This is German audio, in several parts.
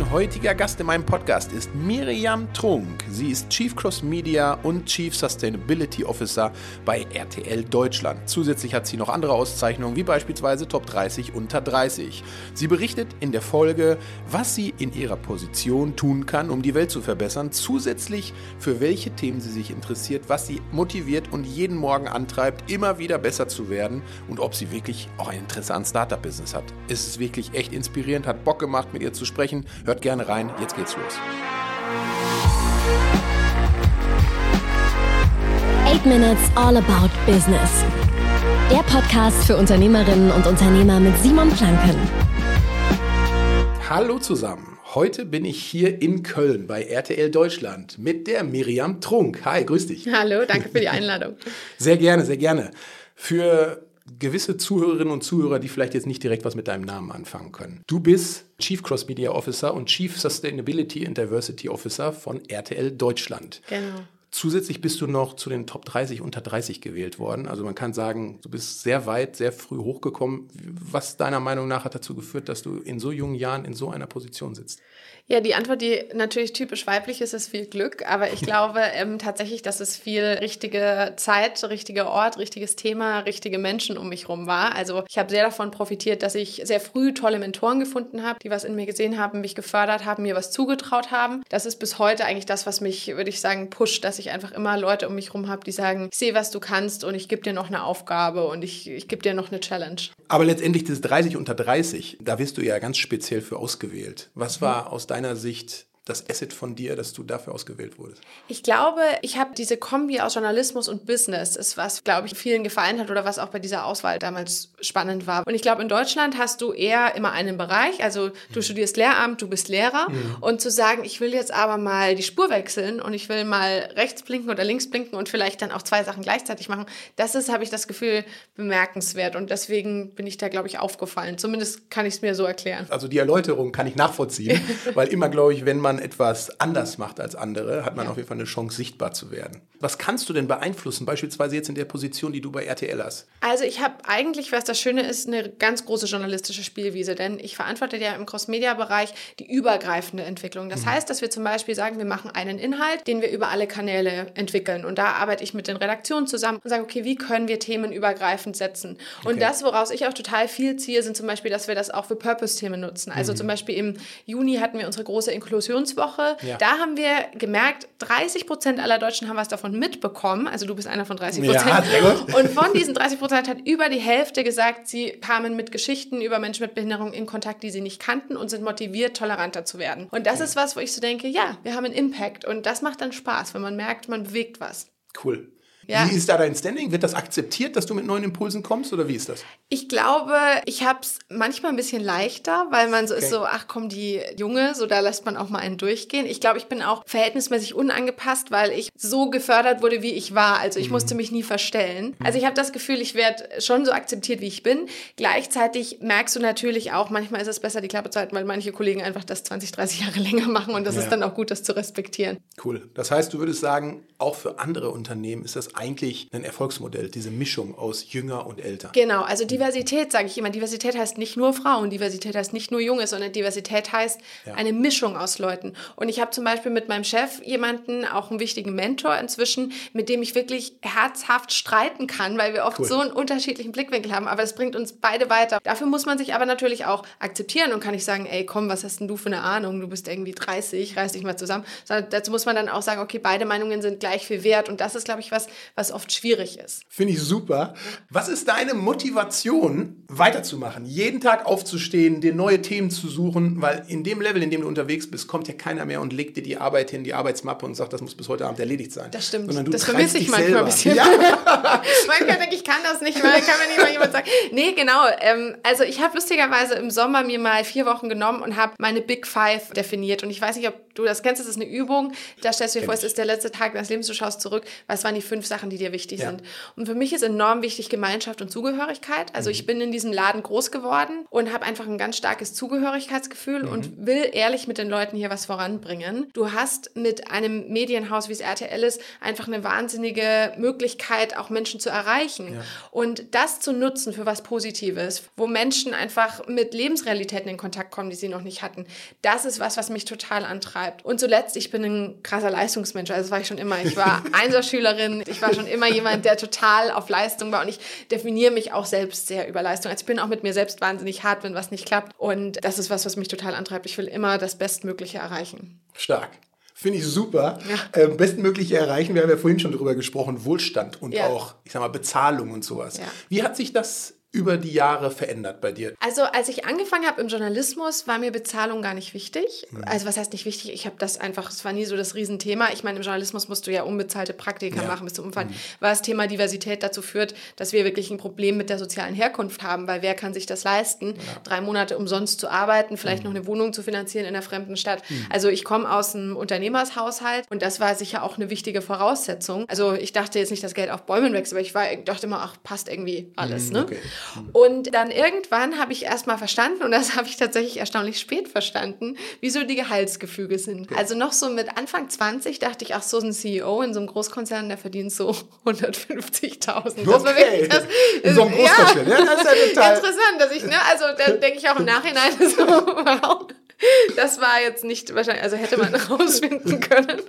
Mein heutiger Gast in meinem Podcast ist Miriam Trunk. Sie ist Chief Cross Media und Chief Sustainability Officer bei RTL Deutschland. Zusätzlich hat sie noch andere Auszeichnungen, wie beispielsweise Top 30 unter 30. Sie berichtet in der Folge, was sie in ihrer Position tun kann, um die Welt zu verbessern, zusätzlich für welche Themen sie sich interessiert, was sie motiviert und jeden Morgen antreibt, immer wieder besser zu werden und ob sie wirklich auch ein Interesse an Startup-Business hat. Es ist wirklich echt inspirierend, hat Bock gemacht, mit ihr zu sprechen. Hört gerne rein, jetzt geht's los. 8 Minutes All About Business. Der Podcast für Unternehmerinnen und Unternehmer mit Simon Planken. Hallo zusammen. Heute bin ich hier in Köln bei RTL Deutschland mit der Miriam Trunk. Hi, grüß dich. Hallo, danke für die Einladung. sehr gerne, sehr gerne. Für gewisse Zuhörerinnen und Zuhörer, die vielleicht jetzt nicht direkt was mit deinem Namen anfangen können. Du bist Chief Cross Media Officer und Chief Sustainability and Diversity Officer von RTL Deutschland. Genau. Zusätzlich bist du noch zu den Top 30 unter 30 gewählt worden. Also man kann sagen, du bist sehr weit, sehr früh hochgekommen. Was deiner Meinung nach hat dazu geführt, dass du in so jungen Jahren in so einer Position sitzt? Ja, die Antwort, die natürlich typisch weiblich ist, ist viel Glück. Aber ich glaube ähm, tatsächlich, dass es viel richtige Zeit, richtiger Ort, richtiges Thema, richtige Menschen um mich herum war. Also ich habe sehr davon profitiert, dass ich sehr früh tolle Mentoren gefunden habe, die was in mir gesehen haben, mich gefördert haben, mir was zugetraut haben. Das ist bis heute eigentlich das, was mich, würde ich sagen, pusht, dass ich einfach immer Leute um mich herum habe, die sagen, ich sehe, was du kannst und ich gebe dir noch eine Aufgabe und ich, ich gebe dir noch eine Challenge. Aber letztendlich das 30 unter 30, da wirst du ja ganz speziell für ausgewählt. Was war aus deiner Sicht das Asset von dir, dass du dafür ausgewählt wurdest? Ich glaube, ich habe diese Kombi aus Journalismus und Business, ist was, glaube ich, vielen gefallen hat oder was auch bei dieser Auswahl damals spannend war. Und ich glaube, in Deutschland hast du eher immer einen Bereich, also du mhm. studierst Lehramt, du bist Lehrer mhm. und zu sagen, ich will jetzt aber mal die Spur wechseln und ich will mal rechts blinken oder links blinken und vielleicht dann auch zwei Sachen gleichzeitig machen, das ist, habe ich das Gefühl, bemerkenswert und deswegen bin ich da, glaube ich, aufgefallen. Zumindest kann ich es mir so erklären. Also die Erläuterung kann ich nachvollziehen, weil immer, glaube ich, wenn man etwas anders macht als andere, hat man ja. auf jeden Fall eine Chance, sichtbar zu werden. Was kannst du denn beeinflussen, beispielsweise jetzt in der Position, die du bei RTL hast? Also ich habe eigentlich, was das Schöne ist, eine ganz große journalistische Spielwiese, denn ich verantworte ja im Cross-Media-Bereich die übergreifende Entwicklung. Das mhm. heißt, dass wir zum Beispiel sagen, wir machen einen Inhalt, den wir über alle Kanäle entwickeln. Und da arbeite ich mit den Redaktionen zusammen und sage, okay, wie können wir Themen übergreifend setzen? Und okay. das, woraus ich auch total viel ziehe, sind zum Beispiel, dass wir das auch für Purpose-Themen nutzen. Also mhm. zum Beispiel im Juni hatten wir unsere große Inklusionswoche. Ja. Da haben wir gemerkt, 30 Prozent aller Deutschen haben was davon mitbekommen. Also du bist einer von 30 Prozent. Ja, und von diesen 30 Prozent hat über die Hälfte gesagt, sie kamen mit Geschichten über Menschen mit Behinderung in Kontakt, die sie nicht kannten und sind motiviert, toleranter zu werden. Und das ist was, wo ich so denke, ja, wir haben einen Impact und das macht dann Spaß, wenn man merkt, man bewegt was. Cool. Ja. Wie ist da dein Standing? Wird das akzeptiert, dass du mit neuen Impulsen kommst oder wie ist das? Ich glaube, ich habe es manchmal ein bisschen leichter, weil man so okay. ist so, ach komm, die Junge, so da lässt man auch mal einen durchgehen. Ich glaube, ich bin auch verhältnismäßig unangepasst, weil ich so gefördert wurde, wie ich war. Also ich mhm. musste mich nie verstellen. Mhm. Also ich habe das Gefühl, ich werde schon so akzeptiert, wie ich bin. Gleichzeitig merkst du natürlich auch, manchmal ist es besser, die Klappe zu halten, weil manche Kollegen einfach das 20, 30 Jahre länger machen und das ja. ist dann auch gut, das zu respektieren. Cool. Das heißt, du würdest sagen, auch für andere Unternehmen ist das eigentlich ein Erfolgsmodell, diese Mischung aus Jünger und Älter. Genau, also Diversität, sage ich immer. Diversität heißt nicht nur Frauen, Diversität heißt nicht nur Junge, sondern Diversität heißt ja. eine Mischung aus Leuten. Und ich habe zum Beispiel mit meinem Chef jemanden, auch einen wichtigen Mentor inzwischen, mit dem ich wirklich herzhaft streiten kann, weil wir oft cool. so einen unterschiedlichen Blickwinkel haben. Aber es bringt uns beide weiter. Dafür muss man sich aber natürlich auch akzeptieren und kann nicht sagen, ey, komm, was hast denn du für eine Ahnung? Du bist irgendwie 30, reiß dich mal zusammen. Sondern dazu muss man dann auch sagen, okay, beide Meinungen sind gleich viel wert. Und das ist, glaube ich, was, was oft schwierig ist. Finde ich super. Was ist deine Motivation, weiterzumachen? Jeden Tag aufzustehen, dir neue Themen zu suchen, weil in dem Level, in dem du unterwegs bist, kommt ja keiner mehr und legt dir die Arbeit hin, die Arbeitsmappe und sagt, das muss bis heute Abend erledigt sein. Das stimmt. das vermisse ich manchmal selber. ein bisschen. Ja. manchmal denke ich, kann das nicht, weil kann mir nicht mal jemand sagen. Nee, genau. Ähm, also ich habe lustigerweise im Sommer mir mal vier Wochen genommen und habe meine Big Five definiert. Und ich weiß nicht, ob du das kennst, das ist eine Übung. Da stellst du dir vor, es ist der letzte Tag deines Lebens, du schaust zurück, was waren die fünf Sachen, die dir wichtig ja. sind. Und für mich ist enorm wichtig Gemeinschaft und Zugehörigkeit. Also mhm. ich bin in diesem Laden groß geworden und habe einfach ein ganz starkes Zugehörigkeitsgefühl mhm. und will ehrlich mit den Leuten hier was voranbringen. Du hast mit einem Medienhaus, wie es RTL ist, einfach eine wahnsinnige Möglichkeit, auch Menschen zu erreichen. Ja. Und das zu nutzen für was Positives, wo Menschen einfach mit Lebensrealitäten in Kontakt kommen, die sie noch nicht hatten, das ist was, was mich total antreibt. Und zuletzt, ich bin ein krasser Leistungsmensch, also das war ich schon immer. Ich war Einserschülerin, ich war schon immer jemand, der total auf Leistung war und ich definiere mich auch selbst sehr über Leistung. Also ich bin auch mit mir selbst wahnsinnig hart, wenn was nicht klappt. Und das ist was, was mich total antreibt. Ich will immer das Bestmögliche erreichen. Stark. Finde ich super. Ja. Ähm, bestmögliche erreichen, wir haben ja vorhin schon darüber gesprochen, Wohlstand und ja. auch, ich sag mal, Bezahlung und sowas. Ja. Wie hat sich das über die Jahre verändert bei dir? Also als ich angefangen habe im Journalismus, war mir Bezahlung gar nicht wichtig. Mhm. Also was heißt nicht wichtig? Ich habe das einfach, es war nie so das Riesenthema. Ich meine, im Journalismus musst du ja unbezahlte Praktika ja. machen bis zum Umfang. Mhm. Weil das Thema Diversität dazu führt, dass wir wirklich ein Problem mit der sozialen Herkunft haben, weil wer kann sich das leisten, ja. drei Monate umsonst zu arbeiten, vielleicht mhm. noch eine Wohnung zu finanzieren in einer fremden Stadt. Mhm. Also ich komme aus einem Unternehmershaushalt und das war sicher auch eine wichtige Voraussetzung. Also ich dachte jetzt nicht, dass Geld auf Bäumen wächst, aber ich war, dachte immer, ach, passt irgendwie alles. Mhm, ne? Okay. Und dann irgendwann habe ich erst mal verstanden, und das habe ich tatsächlich erstaunlich spät verstanden, wieso die Gehaltsgefüge sind. Ja. Also noch so mit Anfang 20 dachte ich, ach, so ein CEO in so einem Großkonzern, der verdient so 150.000. Okay. Das. In so einem Großkonzern, ja, ja das ist ja total. Interessant, dass ich, ne, also da denke ich auch im Nachhinein so, wow. Das war jetzt nicht wahrscheinlich, also hätte man rausfinden können.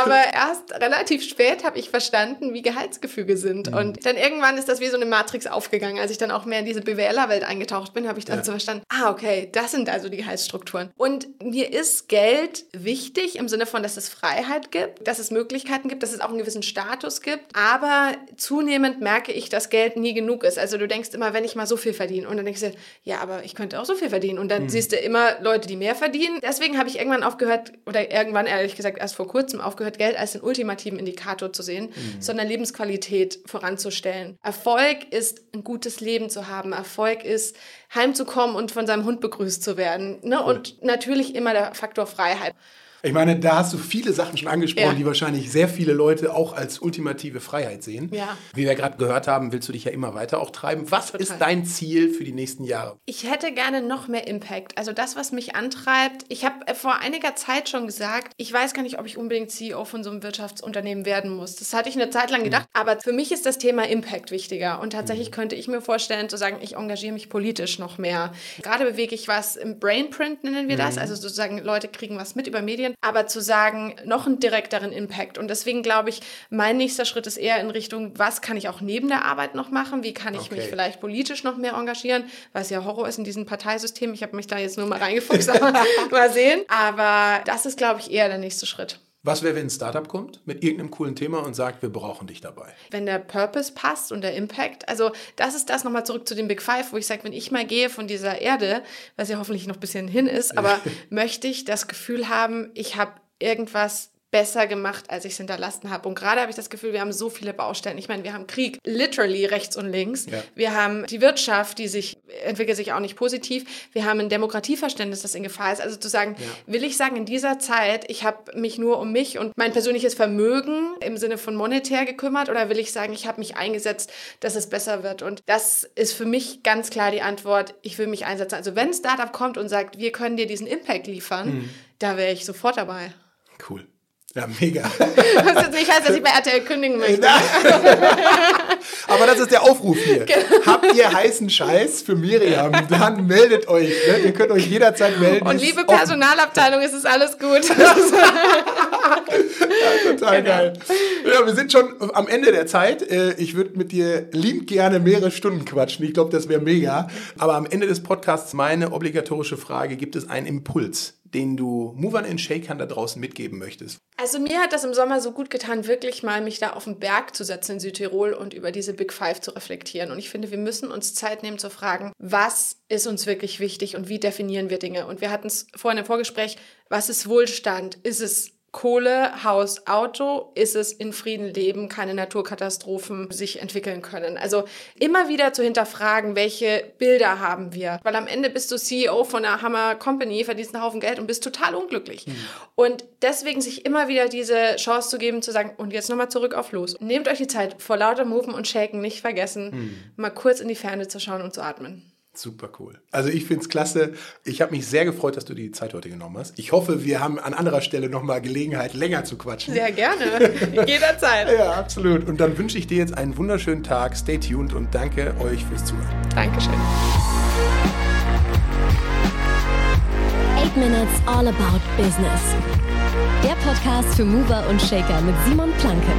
Aber erst relativ spät habe ich verstanden, wie Gehaltsgefüge sind. Mhm. Und dann irgendwann ist das wie so eine Matrix aufgegangen. Als ich dann auch mehr in diese BWLer-Welt eingetaucht bin, habe ich dann ja. so verstanden, ah, okay, das sind also die Gehaltsstrukturen. Und mir ist Geld wichtig im Sinne von, dass es Freiheit gibt, dass es Möglichkeiten gibt, dass es auch einen gewissen Status gibt. Aber zunehmend merke ich, dass Geld nie genug ist. Also du denkst immer, wenn ich mal so viel verdiene. Und dann denkst du, ja, aber ich könnte auch so viel verdienen. Und dann mhm. siehst du immer Leute, die mehr verdienen. Deswegen habe ich irgendwann aufgehört, oder irgendwann ehrlich gesagt erst vor kurzem aufgehört, Geld als den ultimativen Indikator zu sehen, mhm. sondern Lebensqualität voranzustellen. Erfolg ist ein gutes Leben zu haben. Erfolg ist heimzukommen und von seinem Hund begrüßt zu werden. Ne? Cool. Und natürlich immer der Faktor Freiheit. Ich meine, da hast du viele Sachen schon angesprochen, ja. die wahrscheinlich sehr viele Leute auch als ultimative Freiheit sehen. Ja. Wie wir gerade gehört haben, willst du dich ja immer weiter auch treiben. Was Total. ist dein Ziel für die nächsten Jahre? Ich hätte gerne noch mehr Impact. Also das, was mich antreibt. Ich habe äh, vor einiger Zeit schon gesagt, ich weiß gar nicht, ob ich unbedingt CEO von so einem Wirtschaftsunternehmen werden muss. Das hatte ich eine Zeit lang gedacht. Mhm. Aber für mich ist das Thema Impact wichtiger. Und tatsächlich mhm. könnte ich mir vorstellen, zu sagen, ich engagiere mich politisch noch mehr. Gerade bewege ich was im Brainprint, nennen wir das. Mhm. Also sozusagen Leute kriegen was mit über Medien. Aber zu sagen, sagen, noch einen direkteren Impact. Und deswegen glaube ich, mein nächster Schritt ist eher in Richtung, was kann ich auch neben der Arbeit noch machen? Wie kann ich okay. mich vielleicht politisch noch mehr engagieren? Was ja Horror ist in diesem Parteisystem. Ich habe mich da jetzt nur mal reingefuchst, aber mal sehen. Aber das ist, glaube ich, eher der nächste Schritt. Was wäre, wenn ein Startup kommt mit irgendeinem coolen Thema und sagt, wir brauchen dich dabei? Wenn der Purpose passt und der Impact, also das ist das nochmal zurück zu den Big Five, wo ich sage, wenn ich mal gehe von dieser Erde, was ja hoffentlich noch ein bisschen hin ist, aber möchte ich das Gefühl haben, ich habe irgendwas besser gemacht, als ich es hinterlassen habe. Und gerade habe ich das Gefühl, wir haben so viele Baustellen. Ich meine, wir haben Krieg, literally rechts und links. Ja. Wir haben die Wirtschaft, die sich entwickelt sich auch nicht positiv. Wir haben ein Demokratieverständnis, das in Gefahr ist. Also zu sagen, ja. will ich sagen, in dieser Zeit, ich habe mich nur um mich und mein persönliches Vermögen im Sinne von monetär gekümmert oder will ich sagen, ich habe mich eingesetzt, dass es besser wird? Und das ist für mich ganz klar die Antwort, ich will mich einsetzen. Also wenn ein Startup kommt und sagt, wir können dir diesen Impact liefern, mhm. da wäre ich sofort dabei. Cool. Ja, mega. Was jetzt nicht heißt, dass ich bei RTL kündigen möchte. Aber das ist der Aufruf hier. Genau. Habt ihr heißen Scheiß für Miriam, dann meldet euch. Ne? Ihr könnt euch jederzeit melden. Und liebe Personalabteilung, es ist alles gut. ja, total genau. geil. Ja, wir sind schon am Ende der Zeit. Äh, ich würde mit dir lieb gerne mehrere Stunden quatschen. Ich glaube, das wäre mega. Aber am Ende des Podcasts meine obligatorische Frage, gibt es einen Impuls, den du Movern in Shakern da draußen mitgeben möchtest? Also mir hat das im Sommer so gut getan, wirklich mal mich da auf den Berg zu setzen in Südtirol und über diese Big Five zu reflektieren. Und ich finde, wir müssen uns Zeit nehmen zu fragen, was ist uns wirklich wichtig und wie definieren wir Dinge? Und wir hatten es vorhin im Vorgespräch, was ist Wohlstand? Ist es Kohle, Haus, Auto ist es in Frieden leben, keine Naturkatastrophen sich entwickeln können. Also immer wieder zu hinterfragen, welche Bilder haben wir. Weil am Ende bist du CEO von einer Hammer Company, verdienst einen Haufen Geld und bist total unglücklich. Mhm. Und deswegen sich immer wieder diese Chance zu geben, zu sagen, und jetzt nochmal zurück auf los. Nehmt euch die Zeit, vor lauter Moven und Shaken nicht vergessen, mhm. mal kurz in die Ferne zu schauen und zu atmen. Super cool. Also ich finde es klasse. Ich habe mich sehr gefreut, dass du die Zeit heute genommen hast. Ich hoffe, wir haben an anderer Stelle nochmal Gelegenheit, länger zu quatschen. Sehr gerne. Jederzeit. ja, absolut. Und dann wünsche ich dir jetzt einen wunderschönen Tag. Stay tuned und danke euch fürs Zuhören. Dankeschön. 8 Minutes All About Business. Der Podcast für Mover und Shaker mit Simon Planke.